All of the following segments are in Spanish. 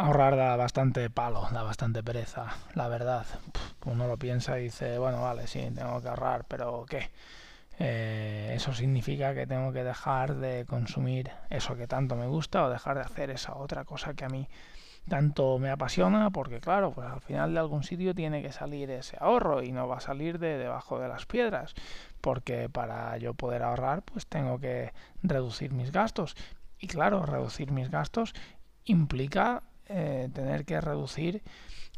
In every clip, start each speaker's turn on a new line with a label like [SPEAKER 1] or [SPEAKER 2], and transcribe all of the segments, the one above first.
[SPEAKER 1] ahorrar da bastante palo, da bastante pereza, la verdad. Uno lo piensa y dice, bueno, vale, sí, tengo que ahorrar, pero ¿qué? Eh, eso significa que tengo que dejar de consumir eso que tanto me gusta o dejar de hacer esa otra cosa que a mí tanto me apasiona porque claro, pues al final de algún sitio tiene que salir ese ahorro y no va a salir de debajo de las piedras porque para yo poder ahorrar pues tengo que reducir mis gastos y claro, reducir mis gastos implica eh, tener que reducir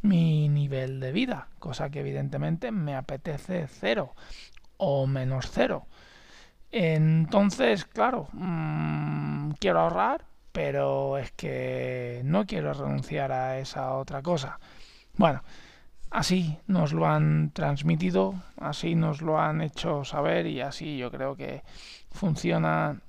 [SPEAKER 1] mi nivel de vida, cosa que evidentemente me apetece cero o menos cero. Entonces, claro, mmm, quiero ahorrar, pero es que no quiero renunciar a esa otra cosa. Bueno, así nos lo han transmitido, así nos lo han hecho saber y así yo creo que funciona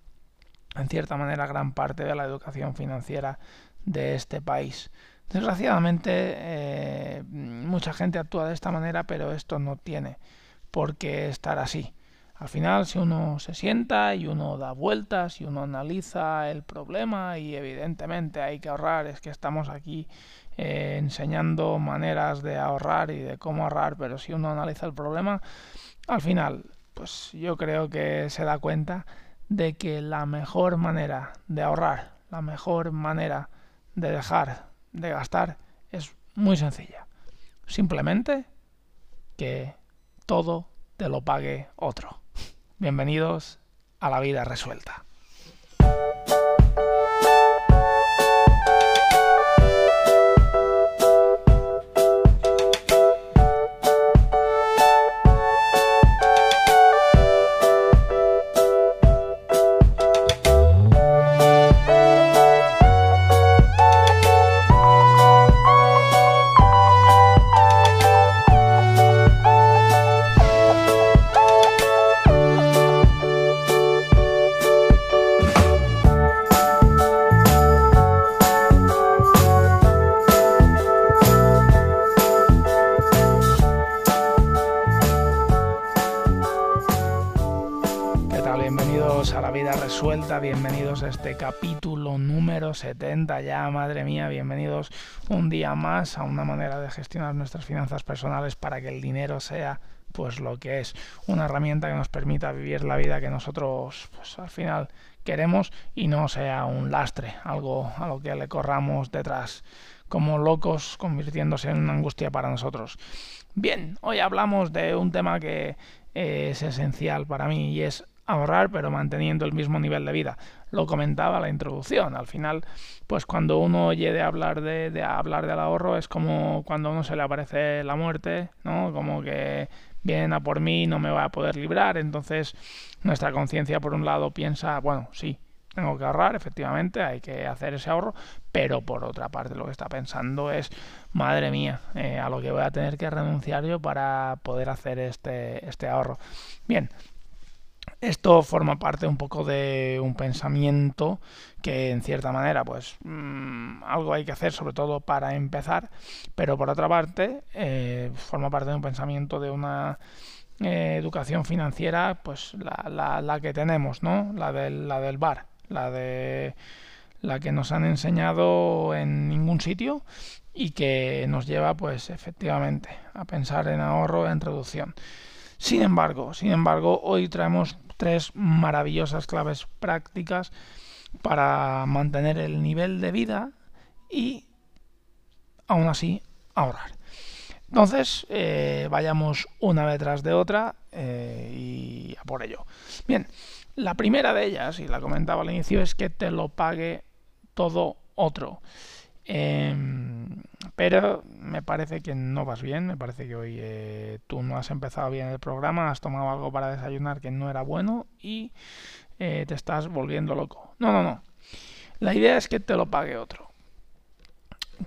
[SPEAKER 1] en cierta manera gran parte de la educación financiera de este país. Desgraciadamente, eh, mucha gente actúa de esta manera, pero esto no tiene por qué estar así. Al final, si uno se sienta y uno da vueltas y uno analiza el problema y evidentemente hay que ahorrar, es que estamos aquí eh, enseñando maneras de ahorrar y de cómo ahorrar, pero si uno analiza el problema, al final, pues yo creo que se da cuenta de que la mejor manera de ahorrar, la mejor manera de dejar de gastar es muy sencilla. Simplemente que todo te lo pague otro. Bienvenidos a la vida resuelta. Capítulo número 70 ya, madre mía, bienvenidos un día más a una manera de gestionar nuestras finanzas personales para que el dinero sea pues lo que es una herramienta que nos permita vivir la vida que nosotros pues al final queremos y no sea un lastre, algo a lo que le corramos detrás como locos convirtiéndose en una angustia para nosotros. Bien, hoy hablamos de un tema que es esencial para mí y es ahorrar pero manteniendo el mismo nivel de vida. Lo comentaba la introducción. Al final, pues cuando uno oye de hablar de, hablar del ahorro es como cuando a uno se le aparece la muerte, ¿no? Como que vienen a por mí, no me va a poder librar. Entonces, nuestra conciencia por un lado piensa, bueno, sí, tengo que ahorrar, efectivamente, hay que hacer ese ahorro, pero por otra parte lo que está pensando es, madre mía, eh, a lo que voy a tener que renunciar yo para poder hacer este, este ahorro. Bien, esto forma parte un poco de un pensamiento que en cierta manera pues mmm, algo hay que hacer sobre todo para empezar, pero por otra parte eh, forma parte de un pensamiento de una eh, educación financiera pues la, la, la, que tenemos, ¿no? La del, la del bar, la de la que nos han enseñado en ningún sitio y que nos lleva pues efectivamente a pensar en ahorro, en reducción. Sin embargo, sin embargo, hoy traemos tres maravillosas claves prácticas para mantener el nivel de vida y aún así ahorrar. Entonces, eh, vayamos una detrás de otra eh, y a por ello. Bien, la primera de ellas, y la comentaba al inicio, es que te lo pague todo otro. Eh, pero me parece que no vas bien, me parece que hoy eh, tú no has empezado bien el programa, has tomado algo para desayunar que no era bueno y eh, te estás volviendo loco. No, no, no. La idea es que te lo pague otro.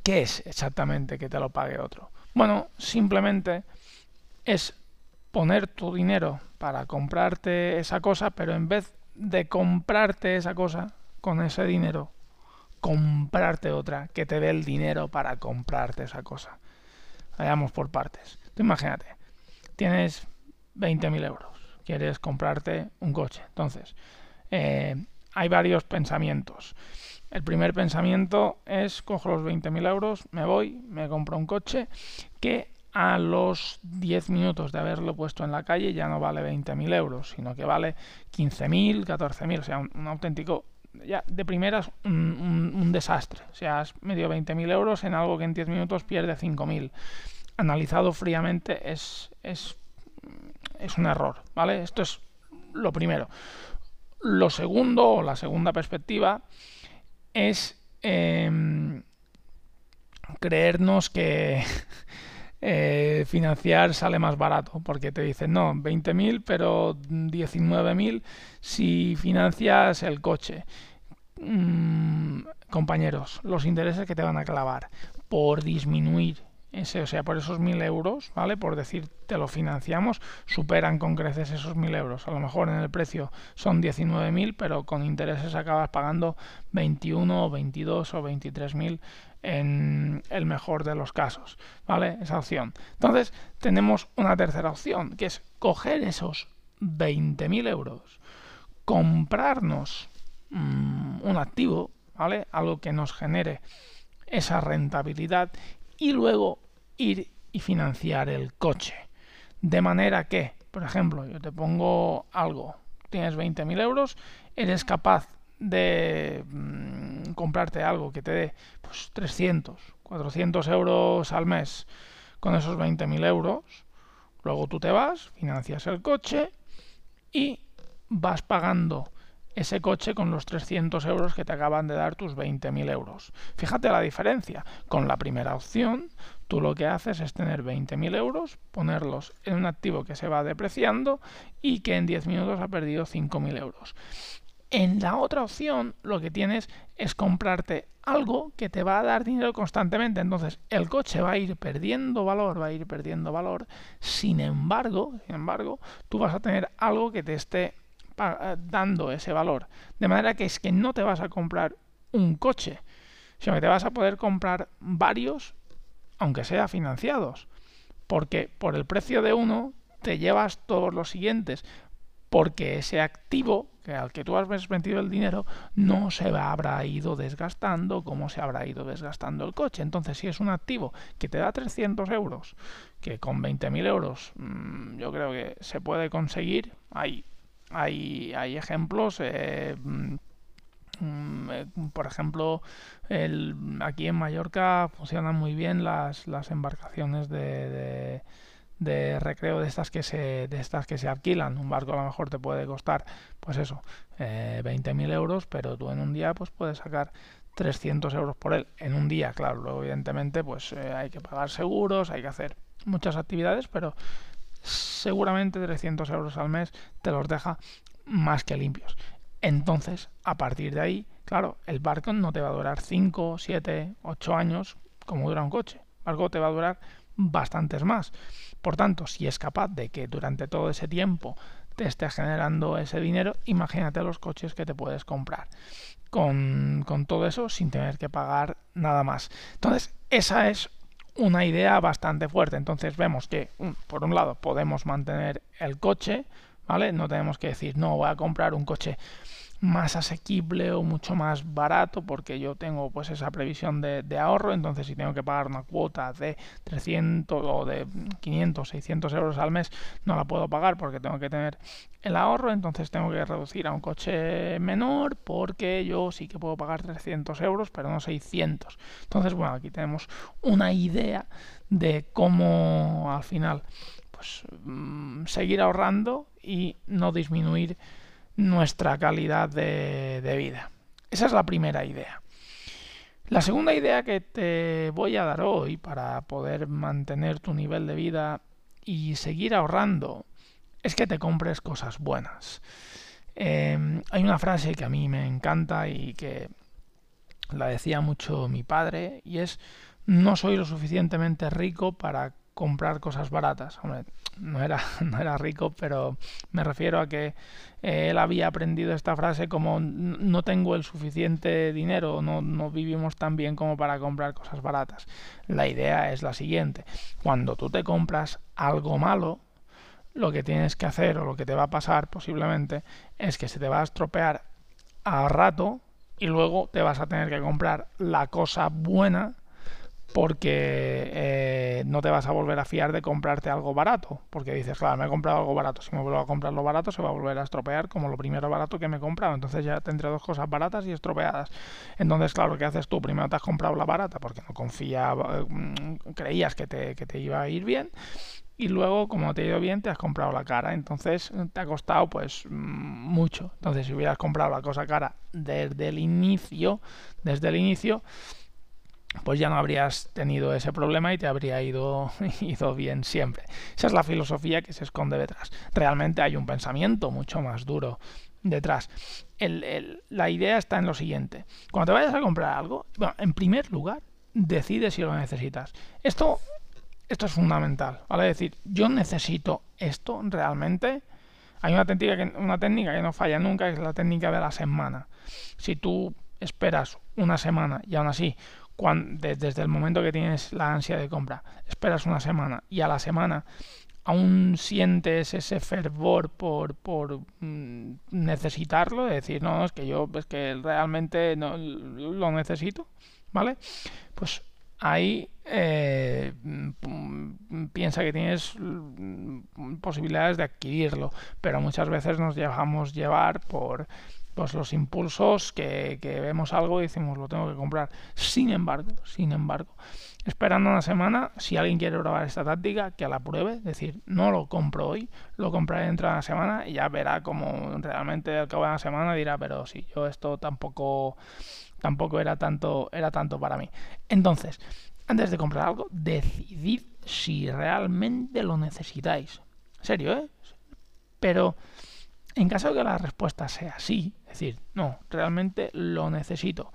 [SPEAKER 1] ¿Qué es exactamente que te lo pague otro? Bueno, simplemente es poner tu dinero para comprarte esa cosa, pero en vez de comprarte esa cosa con ese dinero comprarte otra que te dé el dinero para comprarte esa cosa. Vayamos por partes. Tú imagínate, tienes 20.000 euros, quieres comprarte un coche. Entonces, eh, hay varios pensamientos. el primer pensamiento es cojo los 20.000 euros, me voy, me compro un coche que a los 10 minutos de haberlo puesto en la calle ya no vale 20.000 euros, sino que vale 15.000, 14.000, o sea, un, auténtico, ya de primeras un, un, desastre. O sea, has medio 20.000 euros en algo que en 10 minutos pierde 5.000. Analizado fríamente es, es, es un error, ¿vale? Esto es lo primero. Lo segundo, o la segunda perspectiva, es em, creernos que eh, financiar sale más barato, porque te dicen, no, 20.000, pero 19.000 si financias el coche. Mm, compañeros, los intereses que te van a clavar por disminuir ese, o sea, por esos mil euros, ¿vale? Por decir, te lo financiamos, superan con creces esos mil euros. A lo mejor en el precio son 19.000, pero con intereses acabas pagando 21 o 22 o 23.000 en el mejor de los casos, ¿vale? Esa opción. Entonces, tenemos una tercera opción, que es coger esos 20.000 euros, comprarnos mmm, un activo, ¿vale? Algo que nos genere esa rentabilidad y luego ir y financiar el coche. De manera que, por ejemplo, yo te pongo algo, tienes 20.000 euros, eres capaz de mmm, comprarte algo que te dé pues, 300, 400 euros al mes con esos 20.000 euros, luego tú te vas, financias el coche y vas pagando ese coche con los 300 euros que te acaban de dar tus 20.000 euros. Fíjate la diferencia. Con la primera opción, tú lo que haces es tener 20.000 euros, ponerlos en un activo que se va depreciando y que en 10 minutos ha perdido 5.000 euros. En la otra opción, lo que tienes es comprarte algo que te va a dar dinero constantemente. Entonces, el coche va a ir perdiendo valor, va a ir perdiendo valor. Sin embargo, sin embargo, tú vas a tener algo que te esté eh, dando ese valor. De manera que es que no te vas a comprar un coche, sino que te vas a poder comprar varios, aunque sea financiados. Porque por el precio de uno te llevas todos los siguientes. Porque ese activo al que tú has vendido el dinero no se habrá ido desgastando como se habrá ido desgastando el coche. Entonces, si es un activo que te da 300 euros, que con 20.000 euros mmm, yo creo que se puede conseguir, hay hay, hay ejemplos. Eh, mm, mm, eh, por ejemplo, aquí en Mallorca funcionan muy bien las, embarcaciones de, recreo de estas que se de estas que se alquilan. Un barco a lo mejor te puede costar, pues eso, eh, 20.000 euros, pero tú en un día pues puedes sacar 300 euros por él. En un día, claro. Luego, evidentemente, pues eh, hay que pagar seguros, hay que hacer muchas actividades, pero seguramente 300 euros al mes te los deja más que limpios. Entonces, a partir de ahí, claro, el barco no te va a durar 5, 7, 8 años como dura un coche. El barco te va a durar bastantes más. Por tanto, si es capaz de que durante todo ese tiempo te esté generando ese dinero, imagínate los coches que te puedes comprar con, con todo eso sin tener que pagar nada más. Entonces, esa es una idea bastante fuerte. Entonces vemos que, por un lado, podemos mantener el coche, ¿vale? No tenemos que decir, no, voy a comprar un coche más asequible o mucho más barato porque yo tengo pues esa previsión de, ahorro. Entonces si tengo que pagar una cuota de 300 o de 500 600 euros al mes no la puedo pagar porque tengo que tener el ahorro. Entonces tengo que reducir a un coche menor porque yo sí que puedo pagar 300 euros pero no 600 entonces bueno aquí tenemos una idea de cómo al final pues mm, seguir ahorrando y no disminuir nuestra calidad de, vida. Esa es la primera idea. La segunda idea que te voy a dar hoy para poder mantener tu nivel de vida y seguir ahorrando es que te compres cosas buenas. Em, hay una frase que a mí me encanta y que la decía mucho mi padre y es no soy lo suficientemente rico para comprar cosas baratas. Hombre, no era, no era rico, pero me refiero a que eh, él había aprendido esta frase como no tengo el suficiente dinero, no, no vivimos tan bien como para comprar cosas baratas. La idea es la siguiente, cuando tú te compras algo malo, lo que tienes que hacer o lo que te va a pasar posiblemente es que se te va a estropear a rato y luego te vas a tener que comprar la cosa buena porque eh, no te vas a volver a fiar de comprarte algo barato, porque dices, claro, me he comprado algo barato, si me vuelvo a comprar lo barato se va a volver a estropear como lo primero barato que me he comprado, entonces ya tendré dos cosas baratas y estropeadas. Entonces, claro, ¿qué haces tú? Primero te has comprado la barata porque no confiaba, mm, creías que te, que te iba a ir bien, y luego, como te ha ido bien, te has comprado la cara. Entonces te ha costado pues mm, mucho. Entonces, si hubieras comprado la cosa cara desde el inicio, desde el inicio, pues ya no habrías tenido ese problema y te habría ido, ido bien siempre. Esa es la filosofía que se esconde detrás. Realmente hay un pensamiento mucho más duro detrás. la idea está en lo siguiente. Cuando te vayas a comprar algo, bueno, en primer lugar, decide si lo necesitas. Esto, esto es fundamental, ¿vale? Decir, yo necesito esto realmente. Hay una técnica, que, una técnica que no falla nunca, que es la técnica de la semana. Si tú esperas una semana y aún así desde el momento que tienes la ansia de compra, esperas una semana y a la semana aún sientes ese fervor por, por mm, necesitarlo, de decir, no, es que yo es que realmente no, lo necesito, ¿vale? Pues ahí eh, mm, piensa que tienes mm, posibilidades de adquirirlo, pero muchas veces nos dejamos llevar por pues los impulsos que, vemos algo y decimos lo tengo que comprar. Sin embargo, sin embargo, esperando una semana, si alguien quiere probar esta táctica, que la pruebe, es decir, no lo compro hoy, lo compraré dentro de una semana y ya verá como realmente al cabo de una semana dirá, pero si yo esto tampoco tampoco era tanto era tanto para mí. Entonces, antes de comprar algo, decidid si realmente lo necesitáis. serio, ¿eh? Pero en caso de que la respuesta sea sí, decir, no, realmente lo necesito,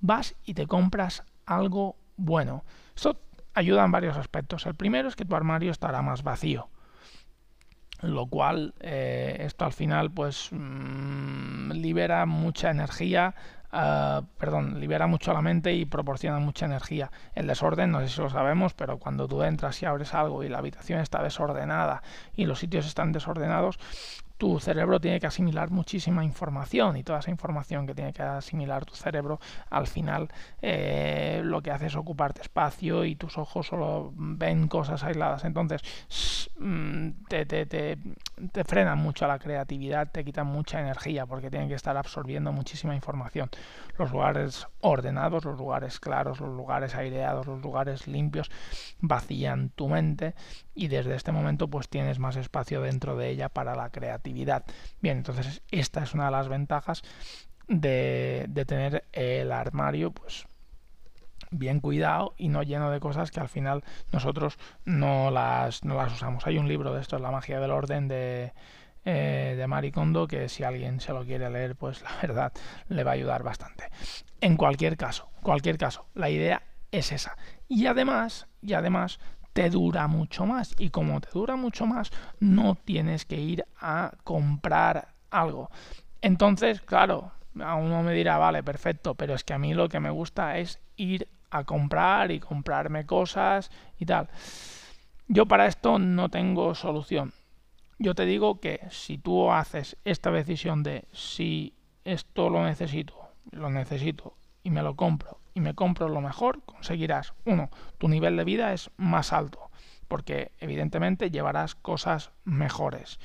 [SPEAKER 1] vas y te compras algo bueno. Esto ayuda en varios aspectos. El primero es que tu armario estará más vacío lo cual eh, esto al final pues mm, libera mucha energía uh, perdón, libera mucho la mente y proporciona mucha energía. El desorden, no sé si lo sabemos, pero cuando tú entras y abres algo y la habitación está desordenada y los sitios están desordenados, tu cerebro tiene que asimilar muchísima información y toda esa información que tiene que asimilar tu cerebro al final eh, lo que hace es ocuparte espacio y tus ojos solo ven cosas aisladas. Entonces mm, te, te, te, te frenan mucho la creatividad te quitan mucha energía porque tienen que estar absorbiendo muchísima información. Los lugares ordenados los lugares claros los lugares aireados los lugares limpios vacían tu mente y desde este momento pues tienes más espacio dentro de ella para la creatividad. Bien, entonces esta es una de las ventajas de, tener el armario pues bien cuidado y no lleno de cosas que al final nosotros no las, no las usamos. Hay un libro de esto, La magia del orden de, eh, Maricondo que si alguien se lo quiere leer pues la verdad le va a ayudar bastante. En cualquier caso, cualquier caso, la idea es esa. Y además, y además te dura mucho más. Y como te dura mucho más, no tienes que ir a comprar algo. Entonces, claro, a uno me dirá, vale, perfecto, pero es que a mí lo que me gusta es ir a comprar y comprarme cosas y tal. Yo para esto no tengo solución. Yo te digo que si tú haces esta decisión de si esto lo necesito, lo necesito y me lo compro y me compro lo mejor, conseguirás, uno, tu nivel de vida es más alto, porque evidentemente llevarás cosas mejores.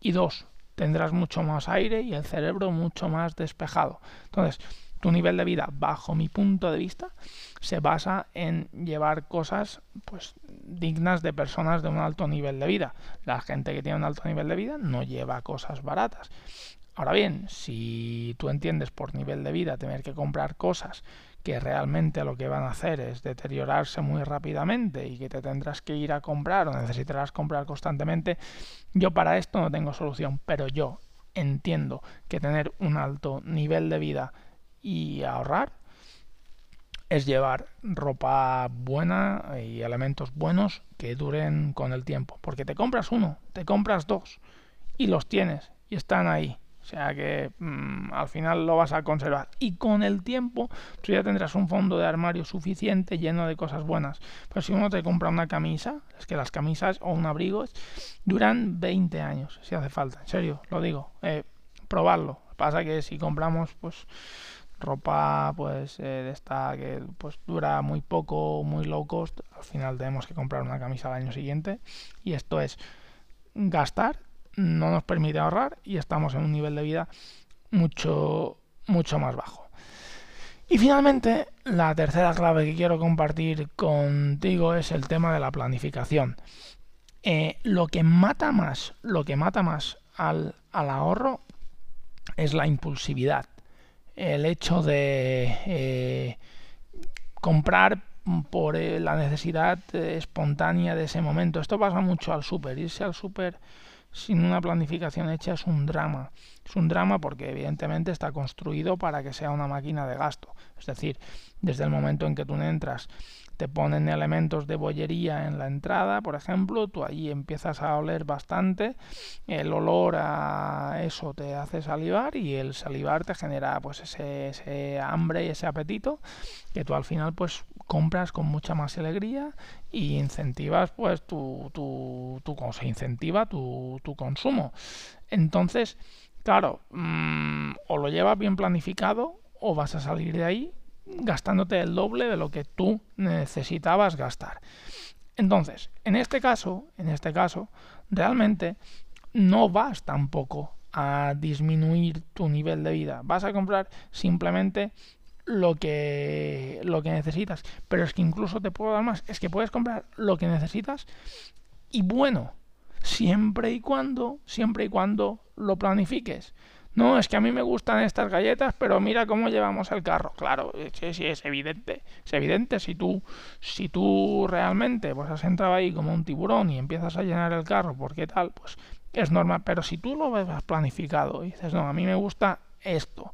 [SPEAKER 1] Y dos, tendrás mucho más aire y el cerebro mucho más despejado. Entonces, tu nivel de vida, bajo mi punto de vista, se basa en llevar cosas pues dignas de personas de un alto nivel de vida. La gente que tiene un alto nivel de vida no lleva cosas baratas. Ahora bien, si tú entiendes por nivel de vida tener que comprar cosas que realmente lo que van a hacer es deteriorarse muy rápidamente y que te tendrás que ir a comprar o necesitarás comprar constantemente, yo para esto no tengo solución, pero yo entiendo que tener un alto nivel de vida y ahorrar es llevar ropa buena y elementos buenos que duren con el tiempo, porque te compras uno, te compras dos y los tienes y están ahí o sea que mm, al final lo vas a conservar. Y con el tiempo tú ya tendrás un fondo de armario suficiente lleno de cosas buenas. Pero si uno te compra una camisa, es que las camisas o un abrigo duran 20 años, si hace falta. En serio, lo digo. Eh, probarlo. Pasa que si compramos pues ropa pues eh, de esta que pues dura muy poco, muy low cost, al final tenemos que comprar una camisa al año siguiente y esto es gastar, no nos permite ahorrar y estamos en un nivel de vida mucho mucho más bajo. Y finalmente, la tercera clave que quiero compartir contigo es el tema de la planificación. Eh, lo que mata más, lo que mata más al, ahorro es la impulsividad. El hecho de eh, comprar por eh, la necesidad espontánea de ese momento. Esto pasa mucho al súper. Irse al súper sin una planificación hecha es un drama. Es un drama porque evidentemente está construido para que sea una máquina de gasto. Es decir, desde el momento en que tú entras te ponen elementos de bollería en la entrada, por ejemplo, tú allí empiezas a oler bastante, el olor a eso te hace salivar y el salivar te genera pues ese, hambre y ese apetito que tú al final pues compras con mucha más alegría y incentivas pues tu, tu, tu se incentiva tu, tu consumo. Entonces, claro, mm, o lo llevas bien planificado o vas a salir de ahí gastándote el doble de lo que tú necesitabas gastar. Entonces, en este caso, en este caso, realmente no vas tampoco a disminuir tu nivel de vida. Vas a comprar simplemente lo que lo que necesitas. Pero es que incluso te puedo dar más. Es que puedes comprar lo que necesitas y bueno, siempre y cuando, siempre y cuando lo planifiques. No, es que a mí me gustan estas galletas, pero mira cómo llevamos el carro. Claro, sí, sí, es evidente. Es evidente si tú, si tú realmente pues has entrado ahí como un tiburón y empiezas a llenar el carro, porque tal, pues es normal. Pero si tú lo ves planificado y dices, no, a mí me gusta esto,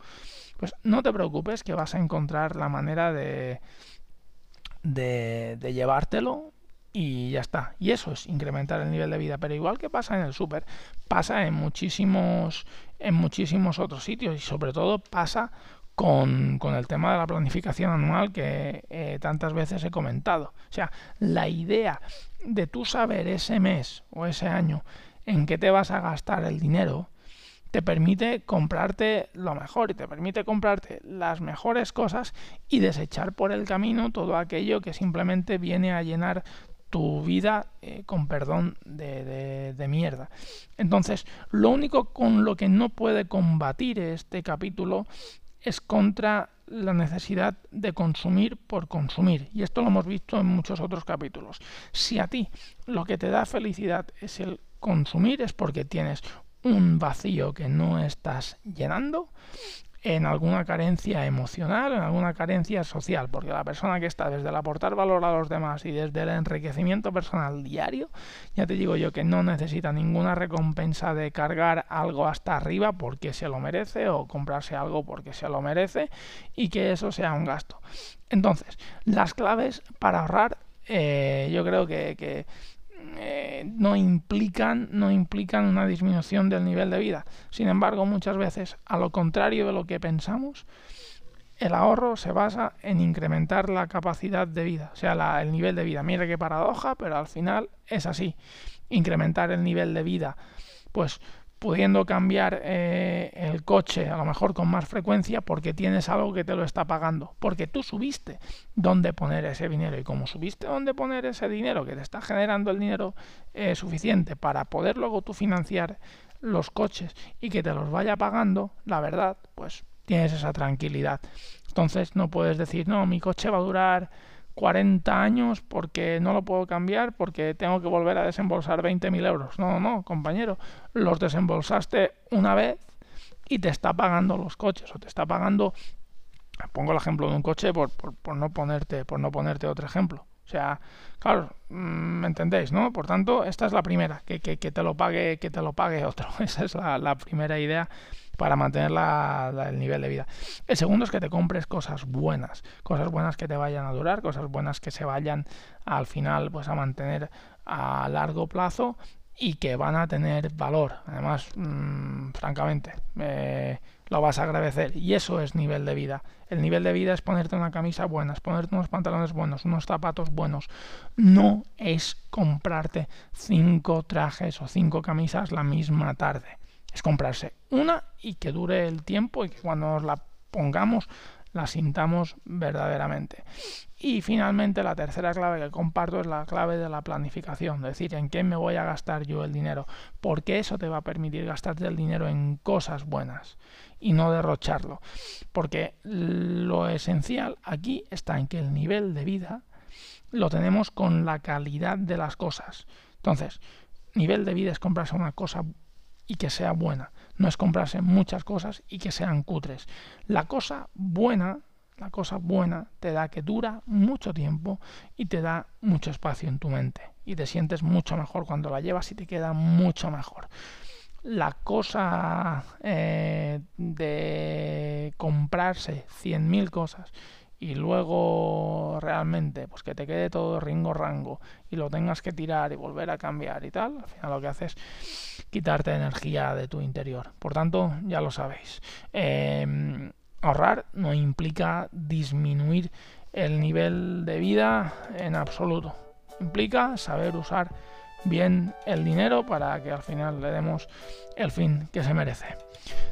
[SPEAKER 1] pues no te preocupes que vas a encontrar la manera de, de, de llevártelo y ya está. Y eso es incrementar el nivel de vida. Pero igual que pasa en el súper, pasa en muchísimos, en muchísimos otros sitios y sobre todo pasa con, el tema de la planificación anual que eh, tantas veces he comentado. O sea, la idea de tú saber ese mes o ese año en qué te vas a gastar el dinero, te permite comprarte lo mejor y te permite comprarte las mejores cosas y desechar por el camino todo aquello que simplemente viene a llenar tu vida eh, con perdón de, de, mierda. Entonces, lo único con lo que no puede combatir este capítulo es contra la necesidad de consumir por consumir. Y esto lo hemos visto en muchos otros capítulos. Si a ti lo que te da felicidad es el consumir, es porque tienes un vacío que no estás llenando, en alguna carencia emocional, en alguna carencia social, porque la persona que está desde el aportar valor a los demás y desde el enriquecimiento personal diario, ya te digo yo que no necesita ninguna recompensa de cargar algo hasta arriba porque se lo merece o comprarse algo porque se lo merece y que eso sea un gasto. Entonces, las claves para ahorrar, eh, yo creo que eh, no implican no implican una disminución del nivel de vida. Sin embargo, muchas veces, a lo contrario de lo que pensamos, el ahorro se basa en incrementar la capacidad de vida, o sea, el nivel de vida. Mira qué paradoja, pero al final es así. Incrementar el nivel de vida, pues pudiendo cambiar eh, el coche a lo mejor con más frecuencia porque tienes algo que te lo está pagando, porque tú subiste dónde poner ese dinero y como subiste dónde poner ese dinero que te está generando el dinero eh, suficiente para poder luego tú financiar los coches y que te los vaya pagando, la verdad, pues tienes esa tranquilidad. Entonces no puedes decir, no, mi coche va a durar 40 años porque no lo puedo cambiar porque tengo que volver a desembolsar 20.000 euros. No, no, compañero, los desembolsaste una vez y te está pagando los coches o te está pagando pongo el ejemplo de un coche por, por, no ponerte por no ponerte otro ejemplo. O sea claro mm, me entendéis no por tanto esta es la primera que, que, que te lo pague que te lo pague otro. Esa es la primera idea para mantener el nivel de vida. El segundo es que te compres cosas buenas, cosas buenas que te vayan a durar, cosas buenas que se vayan al final pues a mantener a largo plazo y que van a tener valor. Además, mm, francamente, eh, lo vas a agradecer. Y eso es nivel de vida. El nivel de vida es ponerte una camisa buena, es ponerte unos pantalones buenos, unos zapatos buenos. No es comprarte cinco trajes o cinco camisas la misma tarde es comprarse una y que dure el tiempo y que cuando nos la pongamos la sintamos verdaderamente. Y finalmente la tercera clave que comparto es la clave de la planificación, es decir, en qué me voy a gastar yo el dinero, porque eso te va a permitir gastarte el dinero en cosas buenas y no derrocharlo. Porque lo esencial aquí está en que el nivel de vida lo tenemos con la calidad de las cosas. Entonces, nivel de vida es comprarse una cosa y que sea buena. No es comprarse muchas cosas y que sean cutres. La cosa buena, la cosa buena te da que dura mucho tiempo y te da mucho espacio en tu mente. Y te sientes mucho mejor cuando la llevas y te queda mucho mejor. La cosa eh, de comprarse 100.000 cosas y luego realmente pues que te quede todo ringo rango y lo tengas que tirar y volver a cambiar y tal, al final lo que haces es quitarte energía de tu interior. Por tanto, ya lo sabéis. Em, ahorrar no implica disminuir el nivel de vida en absoluto. Implica saber usar bien el dinero para que al final le demos el fin que se merece.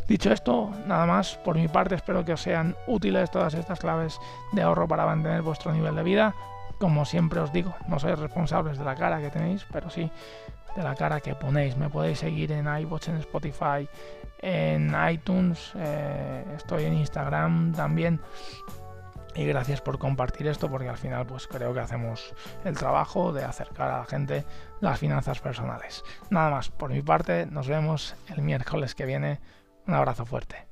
[SPEAKER 1] Dicho esto, nada más, por mi parte espero que os sean útiles todas estas claves de ahorro para mantener vuestro nivel de vida. Como siempre os digo, no sois responsables de la cara que tenéis, pero sí de la cara que ponéis. Me podéis seguir en iVoox, en Spotify, en iTunes, eh, estoy en Instagram también. Y gracias por compartir esto porque al final pues creo que hacemos el trabajo de acercar a la gente las finanzas personales. Nada más, por mi parte, nos vemos el miércoles que viene un abrazo fuerte.